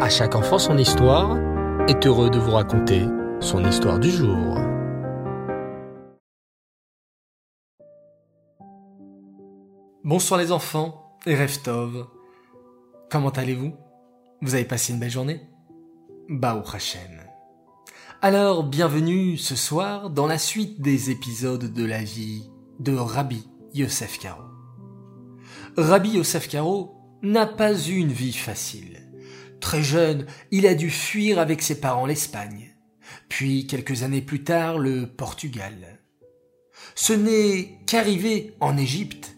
À chaque enfant son histoire est heureux de vous raconter son histoire du jour. Bonsoir les enfants et Reftov. Comment allez-vous? Vous avez passé une belle journée? Bao Hashem. Alors, bienvenue ce soir dans la suite des épisodes de la vie de Rabbi Yosef Karo. Rabbi Yosef Karo n'a pas eu une vie facile. Très jeune, il a dû fuir avec ses parents l'Espagne, puis quelques années plus tard le Portugal. Ce n'est qu'arrivé en Égypte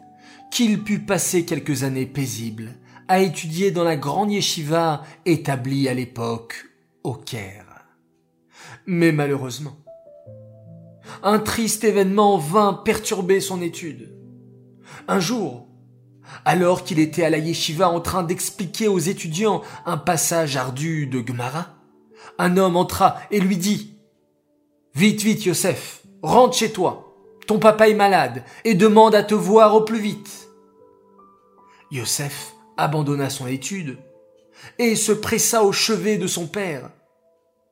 qu'il put passer quelques années paisibles à étudier dans la grande yeshiva établie à l'époque au Caire. Mais malheureusement, un triste événement vint perturber son étude. Un jour, alors qu'il était à la yeshiva en train d'expliquer aux étudiants un passage ardu de Gemara, un homme entra et lui dit Vite, vite, Yosef, rentre chez toi. Ton papa est malade et demande à te voir au plus vite. Yosef abandonna son étude et se pressa au chevet de son père.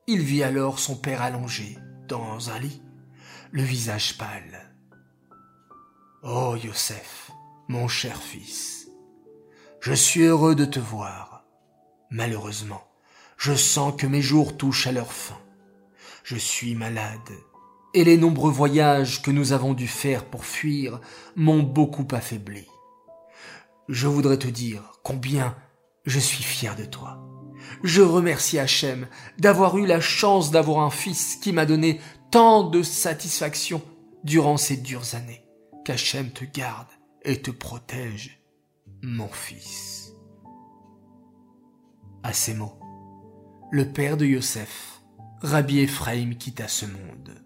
Il vit alors son père allongé dans un lit, le visage pâle. Oh Yosef, mon cher fils, je suis heureux de te voir. Malheureusement, je sens que mes jours touchent à leur fin. Je suis malade, et les nombreux voyages que nous avons dû faire pour fuir m'ont beaucoup affaibli. Je voudrais te dire combien je suis fier de toi. Je remercie Hachem d'avoir eu la chance d'avoir un fils qui m'a donné tant de satisfaction durant ces dures années. Qu'Hachem te garde et te protège, mon fils. À ces mots, le père de Yosef, Rabbi Ephraim, quitta ce monde.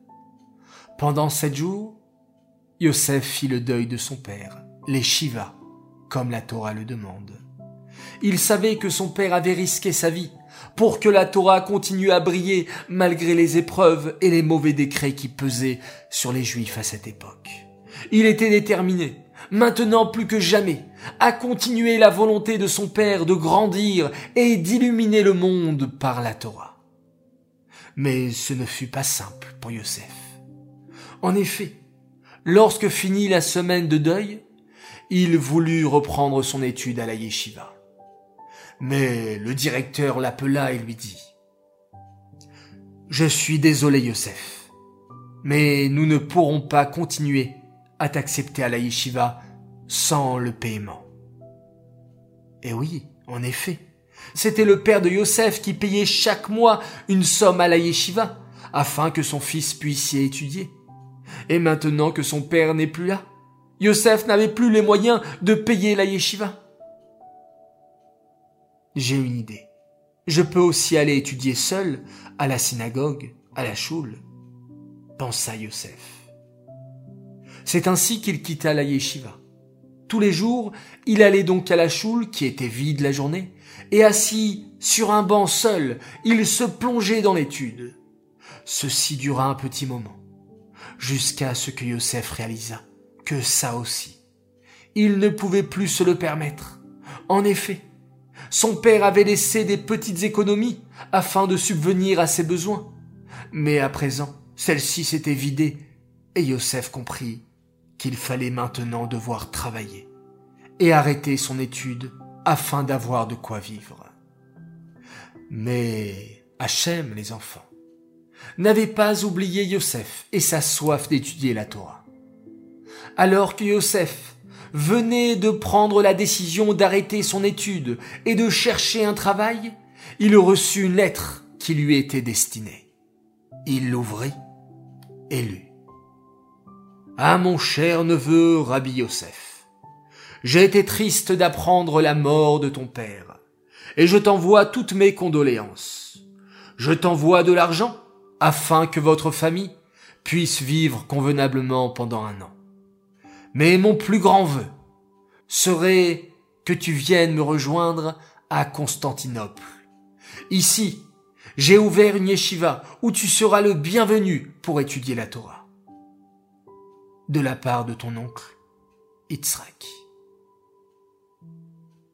Pendant sept jours, Yosef fit le deuil de son père, les Shiva, comme la Torah le demande. Il savait que son père avait risqué sa vie pour que la Torah continue à briller malgré les épreuves et les mauvais décrets qui pesaient sur les Juifs à cette époque. Il était déterminé, maintenant plus que jamais, à continuer la volonté de son père de grandir et d'illuminer le monde par la Torah. Mais ce ne fut pas simple pour Yosef. En effet, lorsque finit la semaine de deuil, il voulut reprendre son étude à la yeshiva. Mais le directeur l'appela et lui dit Je suis désolé, Yosef, mais nous ne pourrons pas continuer à t'accepter à la yeshiva sans le paiement. Et oui, en effet, c'était le père de Yosef qui payait chaque mois une somme à la yeshiva afin que son fils puisse y étudier. Et maintenant que son père n'est plus là, Yosef n'avait plus les moyens de payer la yeshiva. J'ai une idée. Je peux aussi aller étudier seul à la synagogue, à la choule, pensa Yosef. C'est ainsi qu'il quitta la yeshiva. Tous les jours, il allait donc à la choule, qui était vide la journée, et assis sur un banc seul, il se plongeait dans l'étude. Ceci dura un petit moment, jusqu'à ce que Yosef réalisa que ça aussi. Il ne pouvait plus se le permettre. En effet, son père avait laissé des petites économies afin de subvenir à ses besoins. Mais à présent, celle-ci s'était vidée et Yosef comprit qu'il fallait maintenant devoir travailler et arrêter son étude afin d'avoir de quoi vivre. Mais Hachem, les enfants, n'avait pas oublié Yosef et sa soif d'étudier la Torah. Alors que Yosef venait de prendre la décision d'arrêter son étude et de chercher un travail, il reçut une lettre qui lui était destinée. Il l'ouvrit et lut. Ah mon cher neveu Rabbi Yosef, j'ai été triste d'apprendre la mort de ton père, et je t'envoie toutes mes condoléances. Je t'envoie de l'argent afin que votre famille puisse vivre convenablement pendant un an. Mais mon plus grand vœu serait que tu viennes me rejoindre à Constantinople. Ici, j'ai ouvert une yeshiva où tu seras le bienvenu pour étudier la Torah de la part de ton oncle, Yitzhak.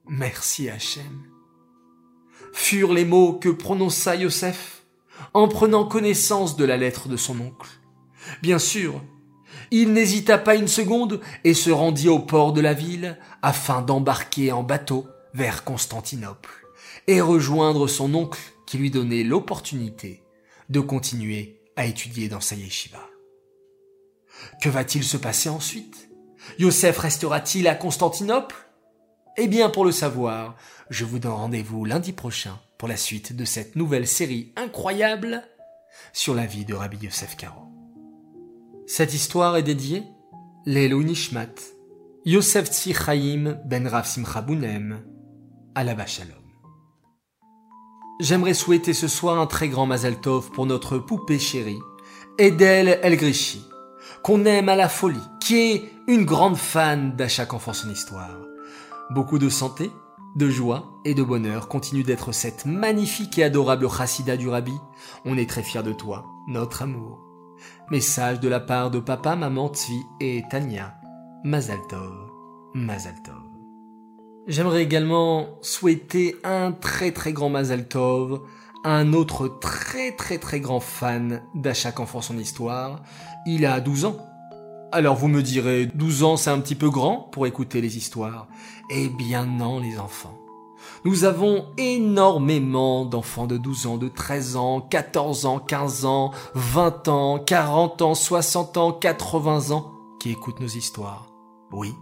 Merci Hachem. furent les mots que prononça Yosef en prenant connaissance de la lettre de son oncle. Bien sûr, il n'hésita pas une seconde et se rendit au port de la ville afin d'embarquer en bateau vers Constantinople et rejoindre son oncle qui lui donnait l'opportunité de continuer à étudier dans sa yeshiva. Que va-t-il se passer ensuite? Yosef restera-t-il à Constantinople? Eh bien, pour le savoir, je vous donne rendez-vous lundi prochain pour la suite de cette nouvelle série incroyable sur la vie de Rabbi Yosef Karo. Cette histoire est dédiée Lelo Nishmat, Yosef Tzvi ben Rav Simcha Bounem, la Shalom. J'aimerais souhaiter ce soir un très grand Mazal Tov pour notre poupée chérie, Edel El Grishi, qu'on aime à la folie, qui est une grande fan d'À chaque enfant son histoire. Beaucoup de santé, de joie et de bonheur continue d'être cette magnifique et adorable chassida du Rabbi. On est très fiers de toi, notre amour. Message de la part de papa, maman, Tzvi et Tania. Mazaltov, Mazaltov. J'aimerais également souhaiter un très très grand Mazaltov un autre très très très grand fan d'À enfant son histoire. Il a 12 ans. Alors vous me direz, 12 ans c'est un petit peu grand pour écouter les histoires. Eh bien non les enfants. Nous avons énormément d'enfants de 12 ans, de 13 ans, 14 ans, 15 ans, 20 ans, 40 ans, 60 ans, 80 ans qui écoutent nos histoires. Oui,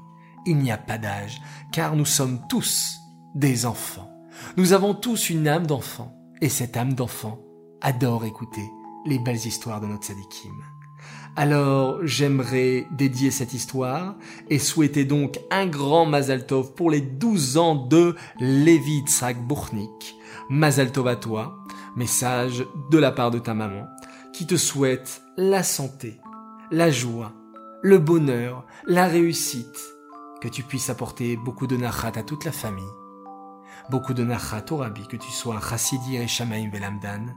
il n'y a pas d'âge, car nous sommes tous des enfants. Nous avons tous une âme d'enfant, et cette âme d'enfant adore écouter les belles histoires de notre sadikim. Alors j'aimerais dédier cette histoire et souhaiter donc un grand Mazal Tov pour les 12 ans de Levi Tzak Bournik. Mazal Tov à toi, message de la part de ta maman qui te souhaite la santé, la joie, le bonheur, la réussite, que tu puisses apporter beaucoup de nachat à toute la famille, beaucoup de nachat au rabbi, que tu sois chassidi et shamaim velamdan,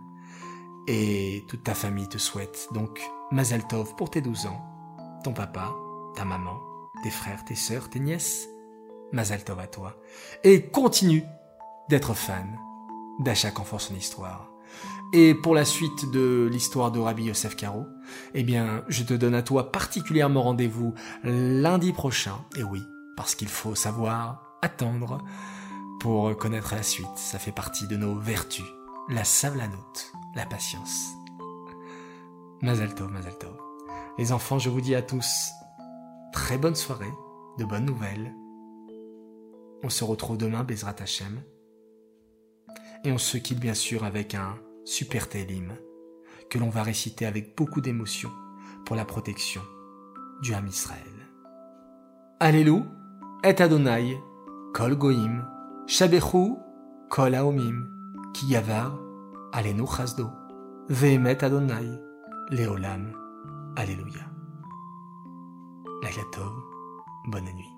et toute ta famille te souhaite donc Mazal Tov pour tes 12 ans, ton papa, ta maman, tes frères, tes sœurs, tes nièces. Mazal Tov à toi. Et continue d'être fan d'À chaque enfant son histoire. Et pour la suite de l'histoire de Rabbi Yosef Karo, eh bien, je te donne à toi particulièrement rendez-vous lundi prochain. Et oui, parce qu'il faut savoir attendre pour connaître la suite. Ça fait partie de nos vertus. La savlanote, la patience. Mazal Tov, Les enfants, je vous dis à tous, très bonne soirée, de bonnes nouvelles. On se retrouve demain, Bezrat Hashem. Et on se quitte bien sûr avec un super télim que l'on va réciter avec beaucoup d'émotion pour la protection du Ham Israël. Alléluia, et Adonai, kol goim, shabechu, kol haomim, ki yavar, alenu chasdo, ve'emet Adonai, Léolam. Alléluia. La bonne nuit.